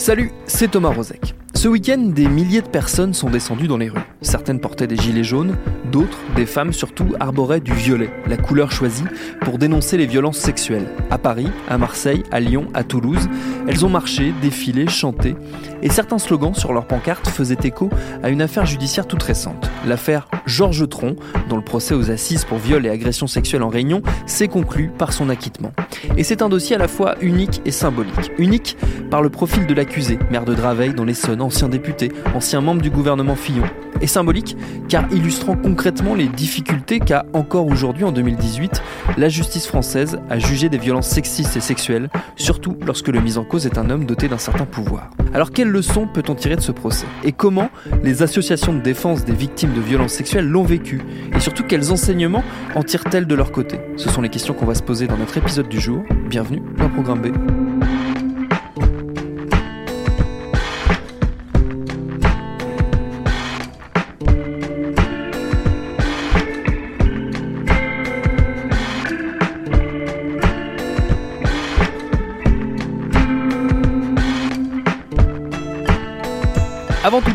Salut, c'est Thomas Rozek. Ce week-end, des milliers de personnes sont descendues dans les rues. Certaines portaient des gilets jaunes, d'autres, des femmes surtout, arboraient du violet, la couleur choisie, pour dénoncer les violences sexuelles. À Paris, à Marseille, à Lyon, à Toulouse, elles ont marché, défilé, chanté, et certains slogans sur leurs pancartes faisaient écho à une affaire judiciaire toute récente, l'affaire Georges Tron, dont le procès aux assises pour viol et agression sexuelle en réunion s'est conclu par son acquittement. Et c'est un dossier à la fois unique et symbolique. Unique par le profil de l'accusé, maire de Draveil dans l'Essonne, ancien député, ancien membre du gouvernement Fillon. Et symbolique car illustrant concrètement les difficultés qu'a encore aujourd'hui en 2018 la justice française à juger des violences sexistes et sexuelles, surtout lorsque le mis en cause est un homme doté d'un certain pouvoir. Alors quelles leçons peut-on tirer de ce procès? Et comment les associations de défense des victimes de violences sexuelles l'ont vécu? Et surtout quels enseignements en tirent-elles de leur côté? Ce sont les questions qu'on va se poser dans notre épisode du jour. Bienvenue dans Programme B.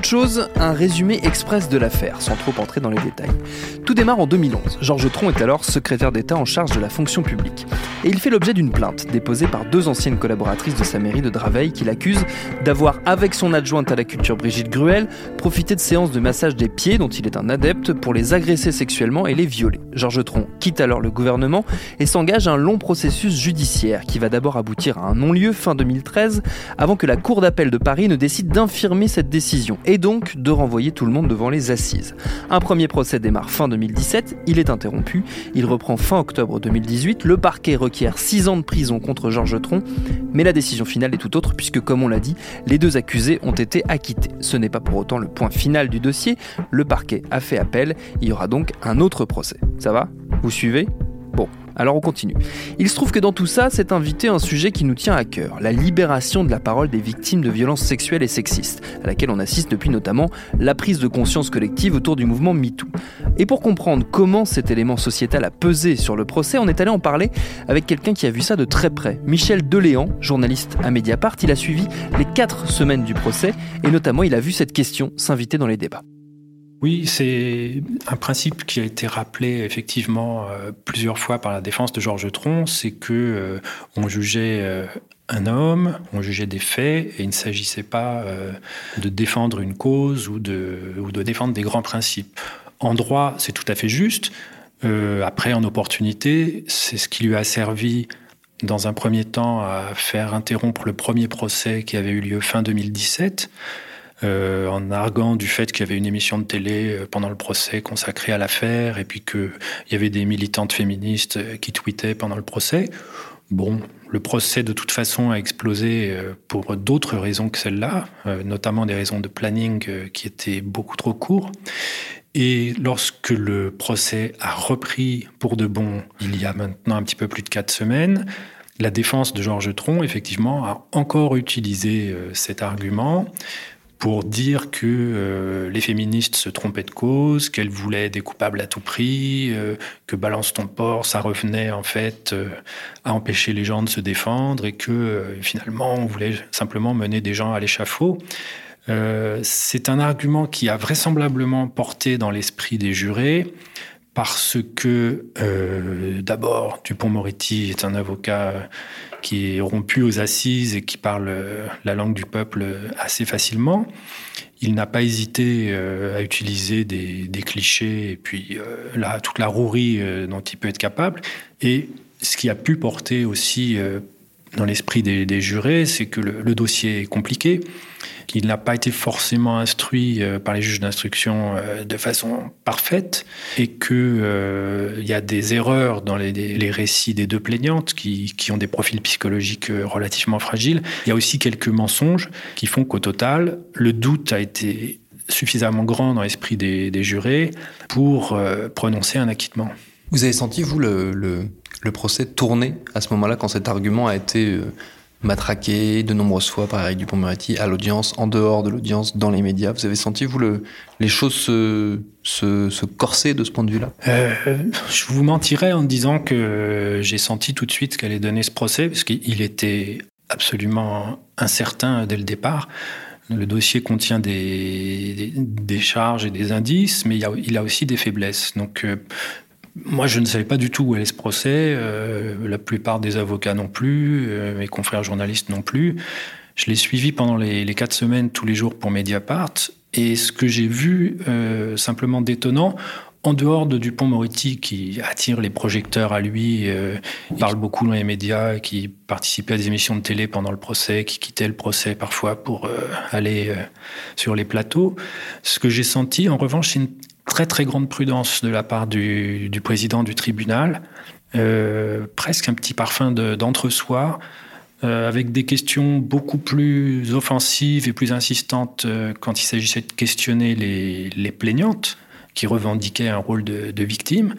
chose, un résumé express de l'affaire, sans trop entrer dans les détails. Tout démarre en 2011. Georges Tron est alors secrétaire d'État en charge de la fonction publique. Et il fait l'objet d'une plainte déposée par deux anciennes collaboratrices de sa mairie de Draveil qui l'accusent d'avoir, avec son adjointe à la culture Brigitte Gruel, profité de séances de massage des pieds dont il est un adepte pour les agresser sexuellement et les violer. Georges Tron quitte alors le gouvernement et s'engage un long processus judiciaire qui va d'abord aboutir à un non-lieu fin 2013 avant que la Cour d'appel de Paris ne décide d'infirmer cette décision et donc de renvoyer tout le monde devant les assises. Un premier procès démarre fin 2017, il est interrompu, il reprend fin octobre 2018, le parquet requiert 6 ans de prison contre Georges Tron, mais la décision finale est tout autre puisque comme on l'a dit, les deux accusés ont été acquittés. Ce n'est pas pour autant le point final du dossier, le parquet a fait appel, il y aura donc un autre procès. Ça va? Vous suivez? Bon, alors on continue. Il se trouve que dans tout ça, c'est invité un sujet qui nous tient à cœur, la libération de la parole des victimes de violences sexuelles et sexistes, à laquelle on assiste depuis notamment la prise de conscience collective autour du mouvement MeToo. Et pour comprendre comment cet élément sociétal a pesé sur le procès, on est allé en parler avec quelqu'un qui a vu ça de très près. Michel Deléan, journaliste à Mediapart, il a suivi les quatre semaines du procès et notamment il a vu cette question s'inviter dans les débats. Oui, c'est un principe qui a été rappelé effectivement euh, plusieurs fois par la défense de Georges Tron, c'est que euh, on jugeait euh, un homme, on jugeait des faits, et il ne s'agissait pas de défendre une cause ou de, ou de défendre des grands principes. En droit, c'est tout à fait juste. après, en opportunité, c'est ce qui lui a servi dans un premier temps à faire interrompre le premier procès qui avait eu lieu fin 2017. Euh, en arguant du fait qu'il y avait une émission de télé euh, pendant le procès consacrée à l'affaire, et puis qu'il y avait des militantes féministes euh, qui tweetaient pendant le procès. Bon, le procès de toute façon a explosé pour d'autres raisons que celle-là, notamment des raisons de planning qui étaient beaucoup trop courts. Et lorsque le procès a repris pour de bon, il y a maintenant un petit peu plus de quatre semaines, la défense de Georges Tron, effectivement, a encore utilisé cet argument pour dire que euh, les féministes se trompaient de cause, qu'elles voulaient des coupables à tout prix, euh, que balance ton porc, ça revenait en fait euh, à empêcher les gens de se défendre et que finalement on voulait simplement mener des gens à l'échafaud. c'est un argument qui a vraisemblablement porté dans l'esprit des jurés parce que d'abord Dupont-Moretti est un avocat qui est rompu aux assises et qui parle euh, la langue du peuple assez facilement. Il n'a pas hésité euh, à utiliser des, clichés et puis euh, toute la rouerie dont il peut être capable. Et ce qui a pu porter aussi dans l'esprit des, jurés, c'est que le, dossier est compliqué, qu'il n'a pas été forcément instruit euh, par les juges d'instruction euh, de façon parfaite, et qu'il euh, y a des erreurs dans les, récits des deux plaignantes qui, ont des profils psychologiques relativement fragiles. Il y a aussi quelques mensonges qui font qu'au total, le doute a été suffisamment grand dans l'esprit des, jurés pour prononcer un acquittement. Vous avez senti, vous, le, procès tourner à ce moment-là, quand cet argument a été euh, matraqué de nombreuses fois par Eric Dupond-Moretti à l'audience, en dehors de l'audience, dans les médias? Vous avez senti, vous, le, les choses se, se, corser de ce point de vue-là? Euh, Je vous mentirais en disant que j'ai senti tout de suite qu'elle allait donner ce procès, parce qu'il était absolument incertain dès le départ. Le dossier contient des, charges et des indices, mais il, a, il a aussi des faiblesses. Donc, euh, moi, je ne savais pas du tout où allait ce procès. Euh, la plupart des avocats non plus, euh, mes confrères journalistes non plus. Je l'ai suivi pendant les, quatre semaines, tous les jours pour Mediapart. Et ce que j'ai vu, euh, simplement détonnant, en dehors de Dupont-Moretti, qui attire les projecteurs à lui, parle beaucoup dans les médias, qui participait à des émissions de télé pendant le procès, qui quittait le procès parfois pour aller sur les plateaux. Ce que j'ai senti, en revanche, c'est une très très grande prudence de la part du, président du tribunal, euh, presque un petit parfum d'entre-soi, euh, avec des questions beaucoup plus offensives et plus insistantes euh, quand il s'agissait de questionner les, plaignantes qui revendiquaient un rôle de, de victime,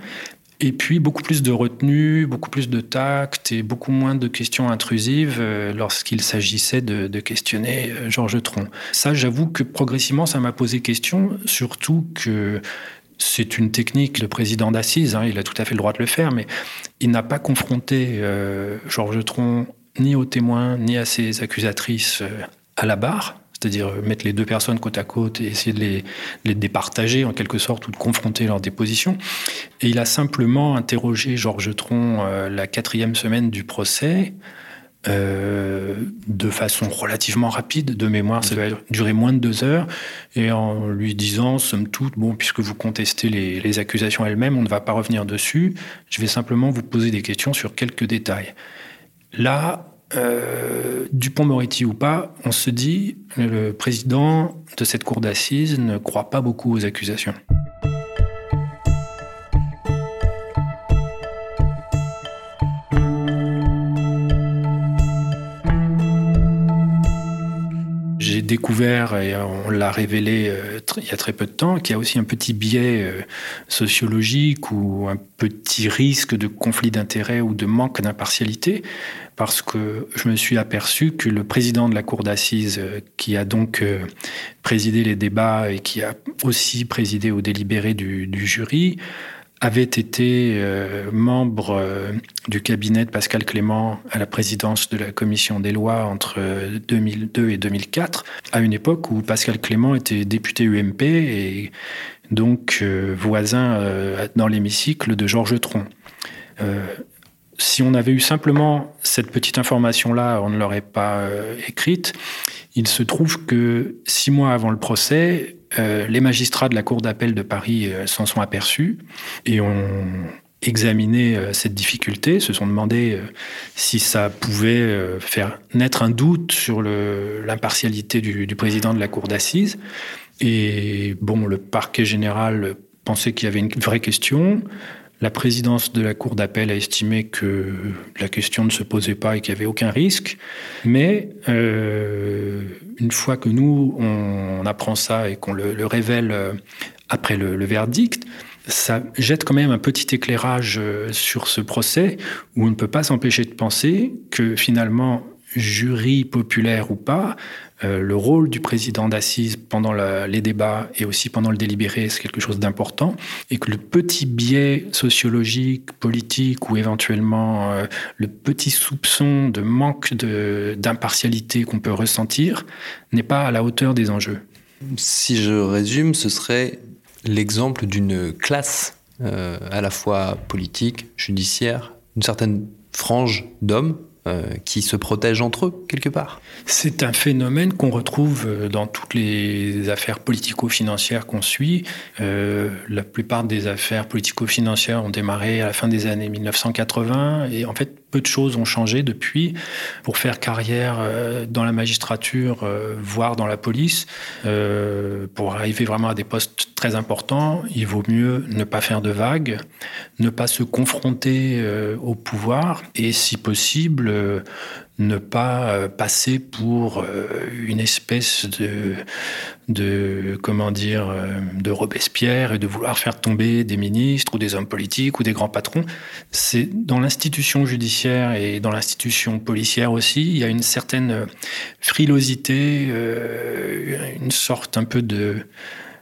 et puis beaucoup plus de retenue, beaucoup plus de tact et beaucoup moins de questions intrusives euh, lorsqu'il s'agissait de, questionner euh, Georges Tron. Ça, j'avoue que progressivement, ça m'a posé question, surtout que c'est une technique, le président d'assises, hein, il a tout à fait le droit de le faire, mais il n'a pas confronté euh, Georges Tron ni aux témoins, ni à ses accusatrices à la barre c'est-à-dire mettre les deux personnes côte à côte et essayer de les, les départager en quelque sorte ou de confronter leurs dépositions. Et il a simplement interrogé Georges Tron euh, la quatrième semaine du procès. Euh, de façon relativement rapide, de mémoire, ça va durer moins de deux heures, et en lui disant, somme toute, bon, puisque vous contestez les, les accusations elles-mêmes, on ne va pas revenir dessus, je vais simplement vous poser des questions sur quelques détails. Là, euh, Dupont-Moretti ou pas, on se dit, le président de cette cour d'assises ne croit pas beaucoup aux accusations. Découvert, et on l'a révélé euh, il y a très peu de temps, qu'il y a aussi un petit biais euh, sociologique ou un petit risque de conflit d'intérêts ou de manque d'impartialité. Parce que je me suis aperçu que le président de la cour d'assises, euh, qui a donc présidé les débats et qui a aussi présidé au délibéré du, jury, avait été euh, membre du cabinet de Pascal Clément à la présidence de la commission des lois entre 2002 et 2004, à une époque où Pascal Clément était député UMP et donc voisin dans l'hémicycle de Georges Tron si on avait eu simplement cette petite information-là, on ne l'aurait pas euh, écrite. Il se trouve que six mois avant le procès, euh, les magistrats de la Cour d'appel de Paris euh, s'en sont aperçus et ont examiné cette difficulté, se sont demandé si ça pouvait faire naître un doute sur l'impartialité du, du président de la Cour d'assises. Et bon, le parquet général pensait qu'il y avait une vraie question. La présidence de la Cour d'appel a estimé que la question ne se posait pas et qu'il n'y avait aucun risque. Mais euh, une fois que nous, on, apprend ça et qu'on le, révèle euh, après le, verdict, ça jette quand même un petit éclairage euh, sur ce procès où on ne peut pas s'empêcher de penser que finalement, jury populaire ou pas, euh, le rôle du président d'assises pendant les débats et aussi pendant le délibéré, c'est quelque chose d'important, et que le petit biais sociologique, politique ou éventuellement euh, le petit soupçon de manque d'impartialité qu'on peut ressentir n'est pas à la hauteur des enjeux. Si je résume, ce serait l'exemple d'une classe euh, à la fois politique, judiciaire, une certaine frange d'hommes euh, qui se protègent entre eux, quelque part. C'est un phénomène qu'on retrouve euh, dans toutes les affaires politico-financières qu'on suit. Euh, la plupart des affaires politico-financières ont démarré à la fin des années 1980 et en fait, peu de choses ont changé depuis. Pour faire carrière euh, dans la magistrature, euh, voire dans la police, euh, pour arriver vraiment à des postes très importants, il vaut mieux ne pas faire de vagues, ne pas se confronter au pouvoir et, si possible, ne pas euh, passer pour euh, une espèce de, de comment dire euh, de Robespierre et de vouloir faire tomber des ministres ou des hommes politiques ou des grands patrons. C'est dans l'institution judiciaire et dans l'institution policière aussi, il y a une certaine frilosité, une sorte un peu de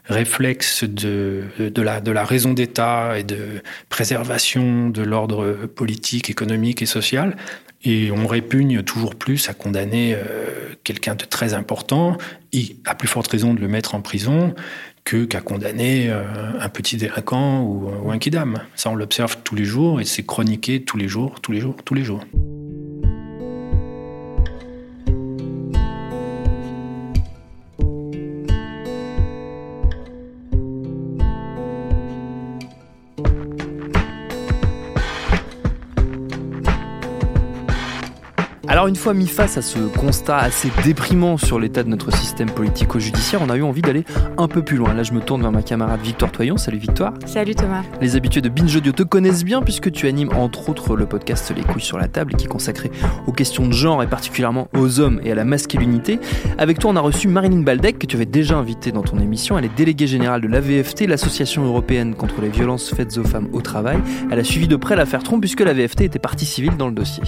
réflexe de, de, la, de la raison d'État et de préservation de l'ordre politique, économique et social, et on répugne toujours plus à condamner euh, quelqu'un de très important, et à plus forte raison de le mettre en prison, que qu'à condamner euh, un petit délinquant ou, ou un kidam. Ça, on l'observe tous les jours et c'est chroniqué tous les jours, tous les jours, tous les jours. Alors une fois mis face à ce constat assez déprimant sur l'état de notre système politico-judiciaire, on a eu envie d'aller un peu plus loin. Là je me tourne vers ma camarade Victoire Toyon. Salut Victoire. Salut Thomas. Les habitués de Binge Audio te connaissent bien puisque tu animes entre autres le podcast Les couilles sur la table qui est consacré aux questions de genre et particulièrement aux hommes et à la masculinité. Avec toi on a reçu Marilyn Baldec que tu avais déjà invitée dans ton émission. Elle est déléguée générale de l'AVFT, l'Association européenne contre les violences faites aux femmes au travail. Elle a suivi de près l'affaire Trump puisque l'AVFT était partie civile dans le dossier.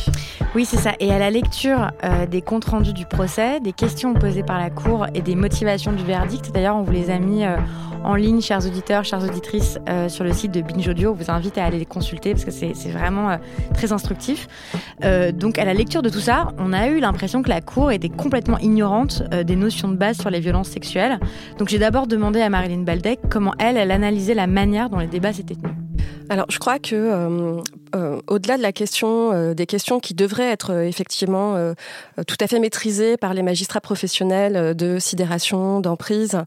Oui c'est ça. Et elle a lecture euh, des comptes rendus du procès, des questions posées par la Cour et des motivations du verdict. D'ailleurs, on vous les a mis euh, en ligne, chers auditeurs, chères auditrices, euh, sur le site de Binge Audio. On vous invite à aller les consulter parce que c'est vraiment très instructif. donc, à la lecture de tout ça, on a eu l'impression que la Cour était complètement ignorante des notions de base sur les violences sexuelles. Donc, j'ai d'abord demandé à Marilyn Baldec comment elle, elle analysait la manière dont les débats s'étaient tenus. Alors, je crois que euh, euh, au-delà de la question, euh, des questions qui devraient être effectivement tout à fait maîtrisées par les magistrats professionnels de sidération, d'emprise,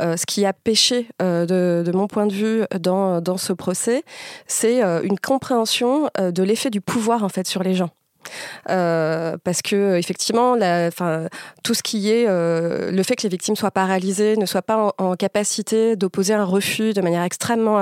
ce qui a péché, de, de, mon point de vue, dans, dans ce procès, c'est une compréhension de l'effet du pouvoir en fait sur les gens. Euh, parce que effectivement, tout ce qui est euh, le fait que les victimes soient paralysées, ne soient pas en, capacité d'opposer un refus de manière extrêmement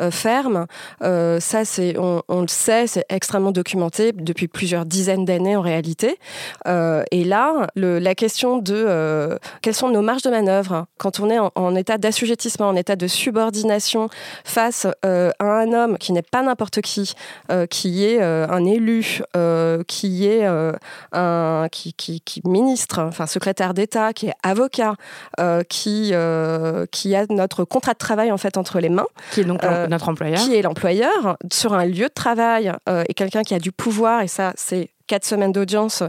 euh, ferme, ça, c'est, on, le sait, c'est extrêmement documenté depuis plusieurs dizaines d'années en réalité. et là, la question de quelles sont nos marges de manœuvre quand on est en, état d'assujettissement, en état de subordination face à un homme qui n'est pas n'importe qui, qui est un élu. Qui est euh, un qui, qui, ministre, enfin secrétaire d'État, qui est avocat, euh, qui qui a notre contrat de travail en fait entre les mains, qui est donc notre employeur, qui est l'employeur sur un lieu de travail et quelqu'un qui a du pouvoir et ça c'est quatre semaines d'audience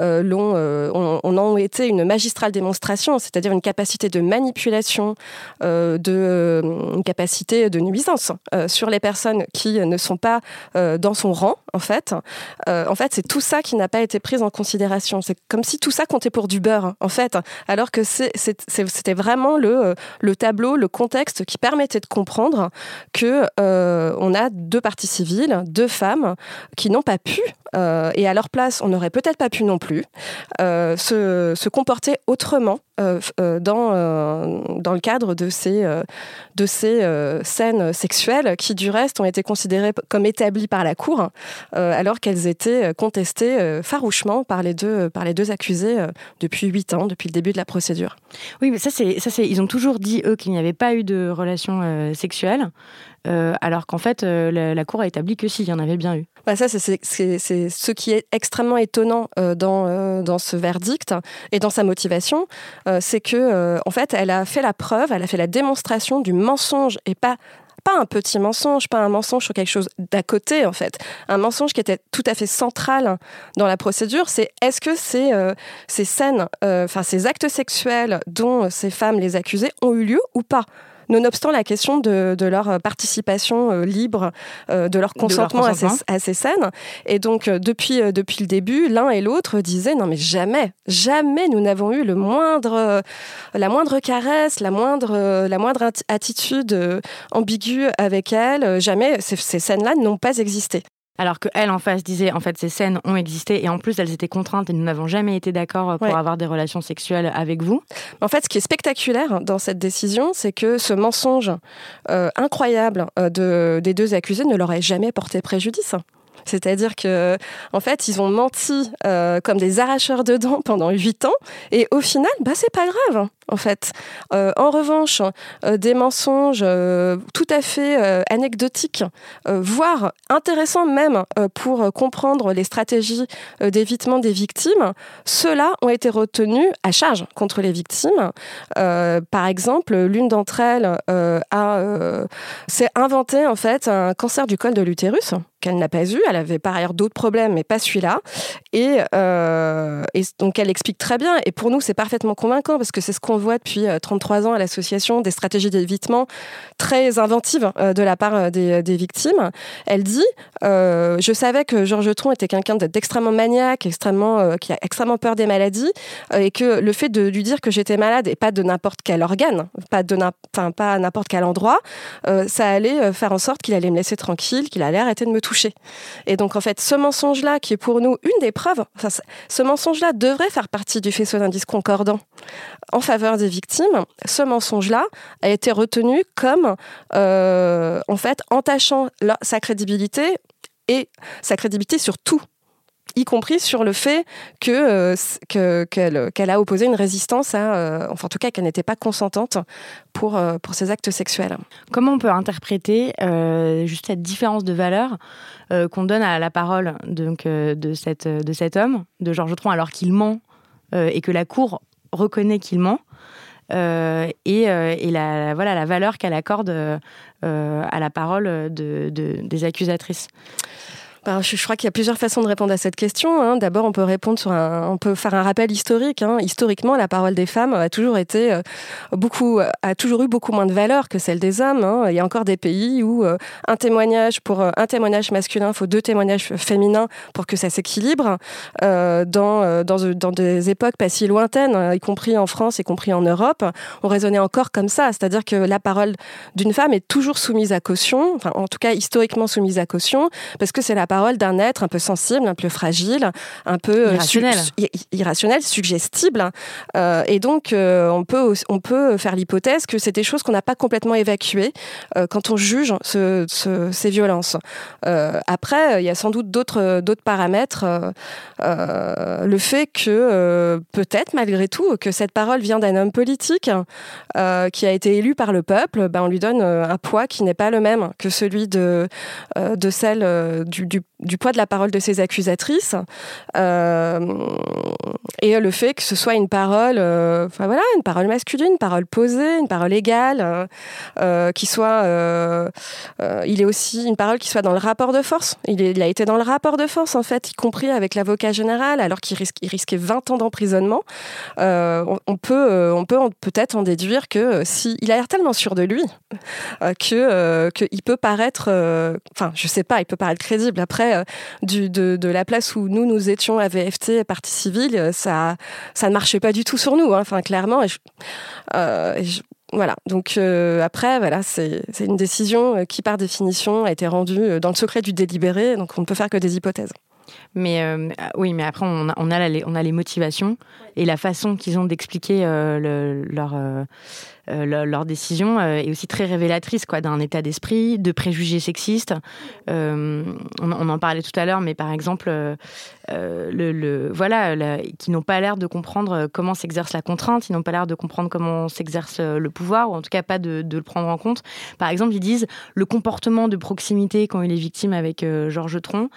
euh, euh, on, on, en été une magistrale démonstration, c'est-à-dire une capacité de manipulation, euh, de, euh, une capacité de nuisance euh, sur les personnes qui ne sont pas dans son rang, en fait. en fait, c'est tout ça qui n'a pas été pris en considération. C'est comme si tout ça comptait pour du beurre, en fait, alors que c'était vraiment le, le tableau, le contexte qui permettait de comprendre que on a deux parties civiles, deux femmes qui n'ont pas pu, et à leur place, on n'aurait peut-être pas pu non plus euh, se, comporter autrement euh, euh, dans, dans le cadre de ces, de ces scènes sexuelles qui, du reste, ont été considérées comme établies par la Cour, alors qu'elles étaient contestées farouchement par les deux, par les deux accusés depuis huit ans, depuis le début de la procédure. Oui, mais ça, c'est, ça, c'est, ils ont toujours dit, eux, qu'il n'y avait pas eu de relations sexuelles. Euh, alors qu'en fait, la, Cour a établi que s'il y en avait bien eu. Bah ça, c'est ce qui est extrêmement étonnant euh, dans, dans ce verdict et dans sa motivation, c'est que en fait, elle a fait la preuve, elle a fait la démonstration du mensonge et pas pas un petit mensonge, pas un mensonge sur quelque chose d'à côté en fait. Un mensonge qui était tout à fait central dans la procédure, c'est est-ce que ces, ces scènes, enfin ces actes sexuels dont ces femmes les accusées ont eu lieu ou pas? Nonobstant la question de, leur participation euh, libre, euh, de leur consentement, À, ces, scènes. Et donc, euh, depuis, depuis le début, l'un et l'autre disaient non, mais jamais, jamais nous n'avons eu le moindre, la moindre caresse, la moindre, la moindre attitude ambiguë avec elle. Jamais ces, ces scènes-là n'ont pas existé. Alors que elle en face disait en fait ces scènes ont existé et en plus elles étaient contraintes et nous n'avons jamais été d'accord pour avoir des relations sexuelles avec vous. En fait, ce qui est spectaculaire dans cette décision, c'est que ce mensonge euh, incroyable euh, de, des deux accusés ne leur ait jamais porté préjudice. C'est-à-dire que, en fait, ils ont menti euh, comme des arracheurs de dents pendant huit ans, et au final, bah, c'est pas grave en fait. Euh, en revanche, euh, des mensonges euh, tout à fait anecdotiques, voire intéressants même pour comprendre les stratégies d'évitement des victimes, ceux-là ont été retenus à charge contre les victimes. par exemple, l'une d'entre elles a s'est inventé en fait un cancer du col de l'utérus qu'elle n'a pas eu. Elle avait par ailleurs d'autres problèmes, mais pas celui-là. Et, et, donc elle explique très bien. Et pour nous, c'est parfaitement convaincant parce que c'est ce qu'on voit depuis 33 euh, ans à l'association des stratégies d'évitement très inventives euh, de la part euh, des, victimes. Elle dit Je savais que Georges Tron était quelqu'un d'extrêmement maniaque, extrêmement, qui a extrêmement peur des maladies, et que le fait de lui dire que j'étais malade et pas de n'importe quel organe, pas, de n'importe quel endroit, ça allait faire en sorte qu'il allait me laisser tranquille, qu'il allait arrêter de me toucher. Et donc, en fait, ce mensonge-là, qui est pour nous une des preuves, ce mensonge-là devrait faire partie du faisceau d'indices concordants en faveur des victimes, ce mensonge-là a été retenu comme, euh, en fait, entachant sa crédibilité et sa crédibilité sur tout y compris sur le fait que euh, qu'elle a opposé une résistance à, euh, enfin en tout cas qu'elle n'était pas consentante pour pour ces actes sexuels. Comment on peut interpréter juste cette différence de valeur qu'on donne à la parole donc de cette de cet homme, de Georges Tron, alors qu'il ment et que la cour reconnaît qu'il ment euh, et, euh, et la, voilà, la valeur qu'elle accorde euh, à la parole de, des accusatrices. Je, crois qu'il y a plusieurs façons de répondre à cette question. Hein. D'abord, on peut répondre sur un, on peut faire un rappel historique. Hein. Historiquement, la parole des femmes a toujours été euh, beaucoup, a toujours eu beaucoup moins de valeur que celle des hommes. Hein. Il y a encore des pays où euh, un témoignage pour euh, un témoignage masculin, il faut deux témoignages féminins pour que ça s'équilibre. dans, dans, dans des époques pas si lointaines, y compris en France, y compris en Europe, on raisonnait encore comme ça, c'est-à-dire que la parole d'une femme est toujours soumise à caution, enfin en tout cas historiquement soumise à caution, parce que c'est la parole d'un être un peu sensible, un peu fragile, un peu euh, irrationnel, irrationnel suggestible. Euh, et donc, euh, on, peut, on peut faire l'hypothèse que c'est des choses qu'on n'a pas complètement évacuées quand on juge ces violences. après, il y a sans doute d'autres paramètres. le fait que peut-être, malgré tout, que cette parole vient d'un homme politique qui a été élu par le peuple, ben, on lui donne un poids qui n'est pas le même que celui de, de celle du, du, du poids de la parole de ces accusatrices. Euh, et le fait que ce soit une parole, euh, enfin voilà, une parole masculine, une parole posée, une parole égale, euh, qui soit, il est aussi une parole qui soit dans le rapport de force. Il, a été dans le rapport de force en fait, y compris avec l'avocat général, alors qu'il risquait 20 ans d'emprisonnement. On, peut, on peut peut-être en déduire que si il a l'air tellement sûr de lui que qu'il peut paraître, enfin je sais pas, il peut paraître crédible après euh, de, la place où nous, nous étions à VFT, partie civile, euh, ça, ne marchait pas du tout sur nous. Hein. Enfin, clairement. Euh, voilà. Donc après, voilà, c'est une décision qui, par définition, a été rendue dans le secret du délibéré. Donc on ne peut faire que des hypothèses. Mais oui, mais après, on a, les, motivations et la façon qu'ils ont d'expliquer leur euh, leur, décision euh, est aussi très révélatrice quoi d'un état d'esprit, de préjugés sexistes. Euh, on, en parlait tout à l'heure, mais par exemple, le, voilà, qui n'ont pas l'air de comprendre comment s'exerce la contrainte, ils n'ont pas l'air de comprendre comment s'exerce le pouvoir, ou en tout cas pas de, le prendre en compte. Par exemple, ils disent le comportement de proximité quand il est victime avec Georges Tron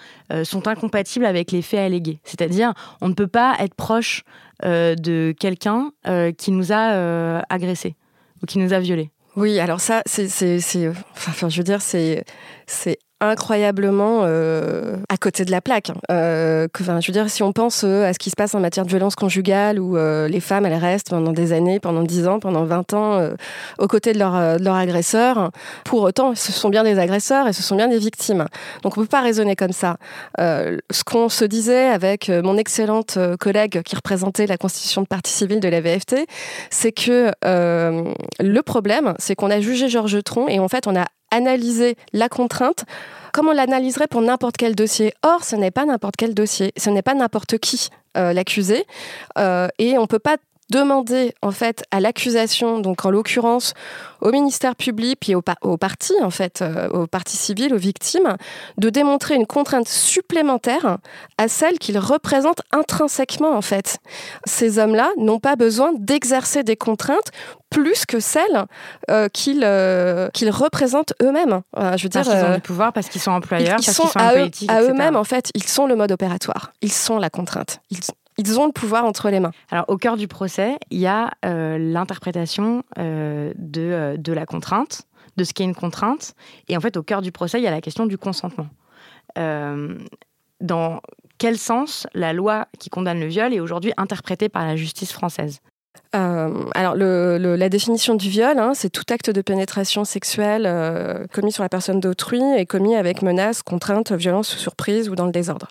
sont incompatibles avec les faits allégués. C'est-à-dire, on ne peut pas être proche de quelqu'un qui nous a agressés ou qui nous a violés. Oui, alors ça, c'est, enfin, je veux dire, c'est, c'est incroyablement euh, à côté de la plaque. Hein. Euh, que, je veux dire, si on pense euh, à ce qui se passe en matière de violence conjugale, où les femmes, elles restent pendant des années, pendant 10 ans, pendant 20 ans, aux côtés de leur, de leur agresseur, pour autant, ce sont bien des agresseurs et ce sont bien des victimes. Donc on ne peut pas raisonner comme ça. ce qu'on se disait avec mon excellente collègue qui représentait la constitution de partie civile de la VFT, c'est que le problème, c'est qu'on a jugé Georges Tron et en fait, on a analyser la contrainte. Comme on l'analyserait pour n'importe quel dossier? Or, ce n'est pas n'importe quel dossier, ce n'est pas n'importe qui euh, l'accusé, euh, et on ne peut pas demander en fait à l'accusation, donc en l'occurrence au ministère public puis au, au parti en fait, euh, au parti civil, aux victimes, de démontrer une contrainte supplémentaire à celle qu'ils représentent intrinsèquement en fait. Ces hommes-là n'ont pas besoin d'exercer des contraintes plus que celles euh, qu'ils euh, qu'ils représentent eux-mêmes. je veux dire, parce qu'ils ont du pouvoir, parce qu'ils sont employeurs, ils, parce sont, qu'ils sont à, eux, à eux-mêmes en fait, ils sont le mode opératoire, ils sont la contrainte. Ils, ils ont le pouvoir entre les mains. Alors, au cœur du procès, il y a euh, l'interprétation euh, de, euh, de la contrainte, de ce qu'est une contrainte. Et en fait, au cœur du procès, il y a la question du consentement. dans quel sens la loi qui condamne le viol est aujourd'hui interprétée par la justice française? Euh, alors, la définition du viol, hein, c'est tout acte de pénétration sexuelle euh, commis sur la personne d'autrui et commis avec menace, contrainte, violence, surprise ou dans le désordre.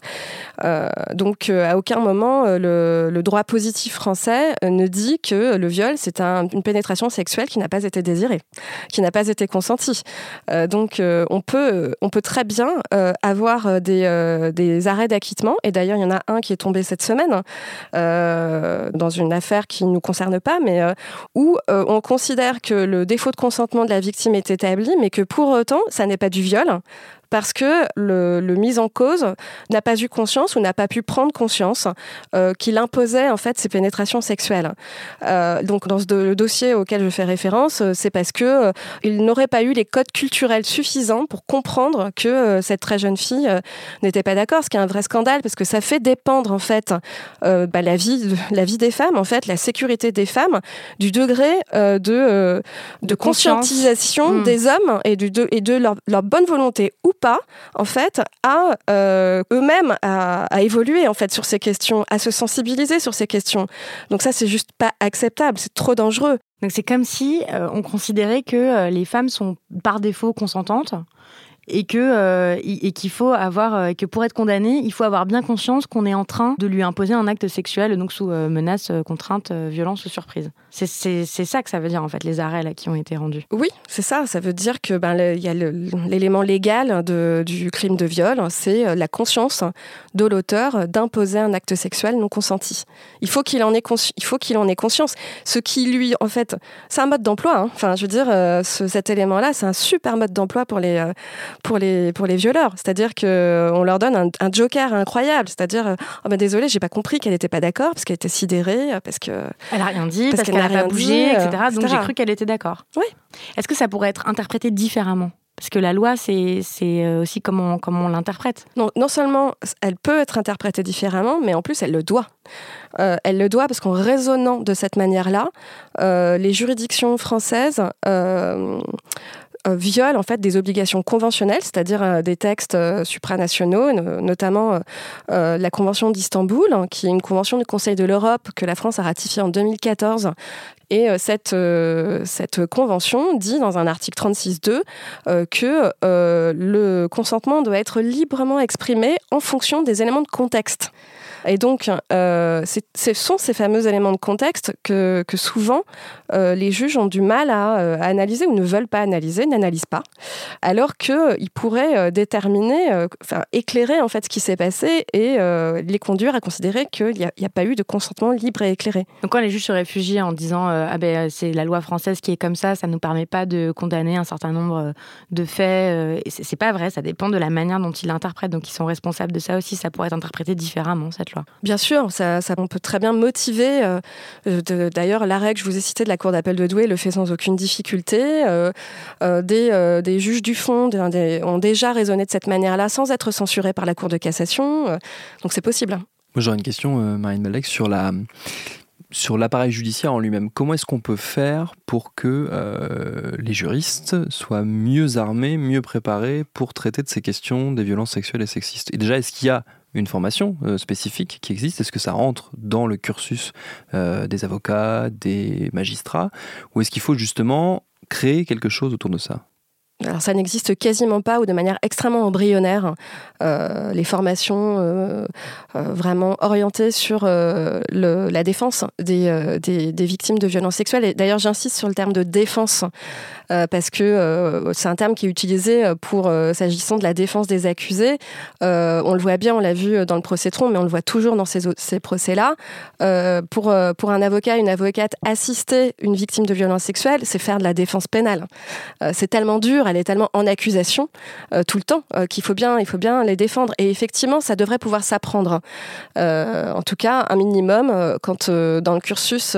Euh, donc, à aucun moment, le, droit positif français ne dit que le viol, c'est un, une pénétration sexuelle qui n'a pas été désirée, qui n'a pas été consentie. donc, on, peut, très bien avoir des, des arrêts d'acquittement, et d'ailleurs, il y en a un qui est tombé cette semaine dans une affaire qui nous concerne pas, mais euh, où euh, on considère que le défaut de consentement de la victime est établi, mais que pour autant, ça n'est pas du viol, parce que le, le mis en cause n'a pas eu conscience ou n'a pas pu prendre conscience euh, qu'il imposait en fait ces pénétrations sexuelles. Euh, donc dans ce le dossier auquel je fais référence, euh, c'est parce que euh, il n'aurait pas eu les codes culturels suffisants pour comprendre que euh, cette très jeune fille n'était pas d'accord, ce qui est un vrai scandale parce que ça fait dépendre en fait bah, la vie la vie des femmes en fait la sécurité des femmes du degré de de, de conscientisation mmh. des hommes et du de, et de leur, leur bonne volonté ou pas, en fait, à euh, eux-mêmes à, évoluer en fait sur ces questions, à se sensibiliser sur ces questions. Donc ça, c'est juste pas acceptable, c'est trop dangereux. Donc c'est comme si euh, on considérait que euh, les femmes sont par défaut consentantes et que et qu'il faut avoir que pour être condamné, il faut avoir bien conscience qu'on est en train de lui imposer un acte sexuel donc sous menace, contrainte, violence ou surprise. C'est ça que ça veut dire en fait les arrêts là qui ont été rendus. Oui, c'est ça. Ça veut dire que ben y a l'élément légal de, du crime de viol, c'est la conscience de l'auteur d'imposer un acte sexuel non consenti. Il faut qu'il en ait il faut qu'il en ait conscience. Ce qui lui en fait, c'est un mode d'emploi. Hein. Enfin, je veux dire, ce, cet élément-là, c'est un super mode d'emploi pour les pour les, pour les violeurs. C'est-à-dire qu'on euh, leur donne un, un, joker incroyable. C'est-à-dire, euh, oh ben désolé, j'ai pas compris qu'elle n'était pas d'accord parce qu'elle était sidérée, parce que. Elle a rien dit, parce, parce qu'elle n'a pas bougé, dit, etc. Donc j'ai cru qu'elle était d'accord. Oui. Est-ce que ça pourrait être interprété différemment? Parce que la loi, c'est euh, aussi comment, comment on l'interprète. Non, non seulement elle peut être interprétée différemment, mais en plus elle le doit. Euh, elle le doit parce qu'en raisonnant de cette manière-là, euh, les juridictions françaises euh, euh, viole en fait des obligations conventionnelles, c'est-à-dire euh, des textes euh, supranationaux, notamment la Convention d'Istanbul, hein, qui est une convention du Conseil de l'Europe que la France a ratifiée en 2014 et cette, cette convention dit dans un article 36.2 euh, que euh, le consentement doit être librement exprimé en fonction des éléments de contexte. Et donc, euh, ce sont ces fameux éléments de contexte que, souvent euh, les juges ont du mal à, euh, analyser ou ne veulent pas analyser, n'analysent pas, alors qu'ils euh, pourraient euh, déterminer, euh, enfin éclairer en fait ce qui s'est passé et les conduire à considérer qu'il n'y a, pas eu de consentement libre et éclairé. Donc quand les juges se réfugient en disant ah ben c'est la loi française qui est comme ça, ça ne nous permet pas de condamner un certain nombre de faits, c'est pas vrai, ça dépend de la manière dont ils l'interprètent, donc ils sont responsables de ça aussi, ça pourrait être interprété différemment cette loi. Bien sûr, ça, ça on peut très bien motiver. Euh, D'ailleurs, l'arrêt que je vous ai cité de la Cour d'appel de Douai le fait sans aucune difficulté. Euh, euh, des, euh, des, juges du fond des, des, ont déjà raisonné de cette manière-là sans être censurés par la Cour de cassation. Euh, donc c'est possible. Moi j'aurais une question, euh, Marine Malek, sur la sur l'appareil judiciaire en lui-même, comment est-ce qu'on peut faire pour que euh, les juristes soient mieux armés, mieux préparés pour traiter de ces questions des violences sexuelles et sexistes? Et déjà, est-ce qu'il y a une formation euh, spécifique qui existe? Est-ce que ça rentre dans le cursus euh, des avocats, des magistrats? Ou est-ce qu'il faut justement créer quelque chose autour de ça? Alors ça n'existe quasiment pas ou de manière extrêmement embryonnaire. Euh, les formations euh, euh, vraiment orientées sur la défense des, des, victimes de violences sexuelles. Et d'ailleurs, j'insiste sur le terme de défense parce que c'est un terme qui est utilisé pour s'agissant de la défense des accusés. on le voit bien, on l'a vu dans le procès Tron, mais on le voit toujours dans ces, ces procès-là. pour, pour un avocat, une avocate, assister une victime de violences sexuelles, c'est faire de la défense pénale. c'est tellement dur elle est tellement en accusation euh, tout le temps euh, qu'il faut bien, il faut bien les défendre. Et effectivement, ça devrait pouvoir s'apprendre. Euh, en tout cas, un minimum quand dans le cursus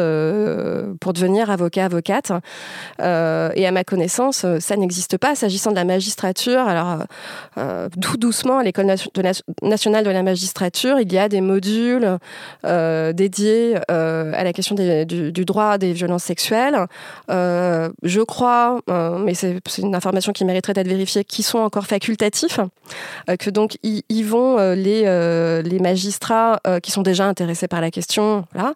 pour devenir avocat, avocate. et à ma connaissance, ça n'existe pas s'agissant de la magistrature. Alors, tout doucement, à l'école nationale de la magistrature, il y a des modules dédiés à la question du, du, droit des violences sexuelles. je crois, mais c'est une information qui mériteraient d'être vérifiées, qui sont encore facultatifs, euh, que donc y, vont euh, les, euh, les magistrats qui sont déjà intéressés par la question, là,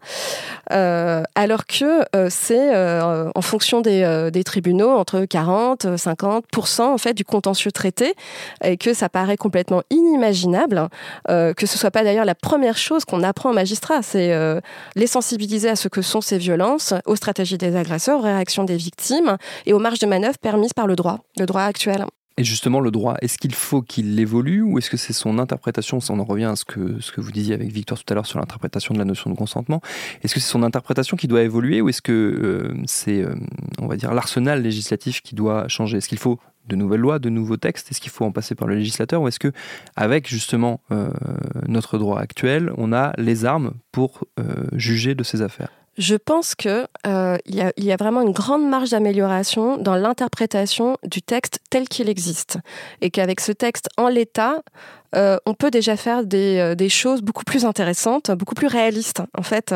alors que c'est en fonction des, des, tribunaux entre 40, 50% en fait du contentieux traité, et que ça paraît complètement inimaginable que ce soit pas d'ailleurs la première chose qu'on apprend aux magistrats, c'est les sensibiliser à ce que sont ces violences, aux stratégies des agresseurs, aux réactions des victimes et aux marges de manœuvre permises par le droit le droit actuel. Et justement, le droit, est-ce qu'il faut qu'il évolue ou est-ce que c'est son interprétation? On en revient à ce que, ce que vous disiez avec Victor tout à l'heure sur l'interprétation de la notion de consentement. Est-ce que c'est son interprétation qui doit évoluer ou est-ce que euh, c'est, euh, on va dire, l'arsenal législatif qui doit changer? Est-ce qu'il faut de nouvelles lois, de nouveaux textes? Est-ce qu'il faut en passer par le législateur Ou est-ce que, avec justement euh, notre droit actuel, on a les armes pour juger de ces affaires? Je pense qu'il euh, y, a, y, a vraiment une grande marge d'amélioration dans l'interprétation du texte tel qu'il existe. Et qu'avec ce texte en l'état, euh, on peut déjà faire euh, des, choses beaucoup plus intéressantes, beaucoup plus réalistes, en fait,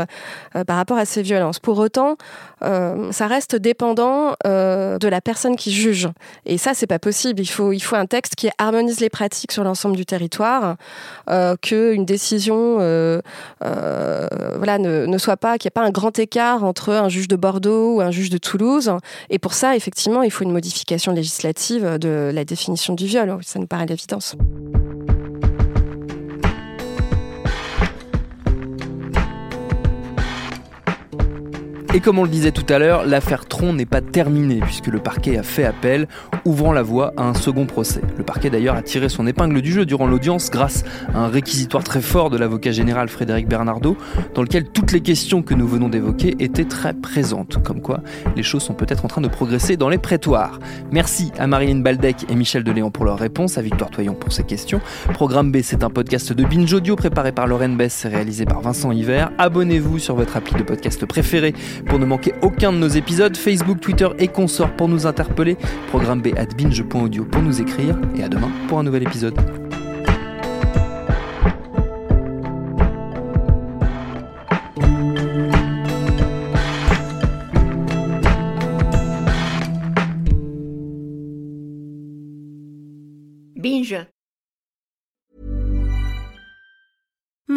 euh, par rapport à ces violences. Pour autant, ça reste dépendant de la personne qui juge. Et ça, c'est pas possible. Il faut, un texte qui harmonise les pratiques sur l'ensemble du territoire, qu'une décision voilà, ne, soit pas, qu'il n'y ait pas un grand écart entre un juge de Bordeaux ou un juge de Toulouse. Et pour ça, effectivement, il faut une modification législative de la définition du viol. Ça nous paraît l'évidence. Et comme on le disait tout à l'heure, l'affaire Tron n'est pas terminée puisque le parquet a fait appel, ouvrant la voie à un second procès. Le parquet d'ailleurs a tiré son épingle du jeu durant l'audience grâce à un réquisitoire très fort de l'avocat général Frédéric Bernardo, dans lequel toutes les questions que nous venons d'évoquer étaient très présentes. Comme quoi, les choses sont peut-être en train de progresser dans les prétoires. Merci à Marilyn Baldec et Michel Deléon pour leurs réponses, à Victoire Toyon pour ses questions. Programme B, c'est un podcast de Binge Audio préparé par Lorraine Bess et réalisé par Vincent Hiver. Abonnez-vous sur votre appli de podcast préféré pour ne manquer aucun de nos épisodes, Facebook, Twitter et consorts pour nous interpeller, programme B at binge.audio pour nous écrire, et à demain pour un nouvel épisode.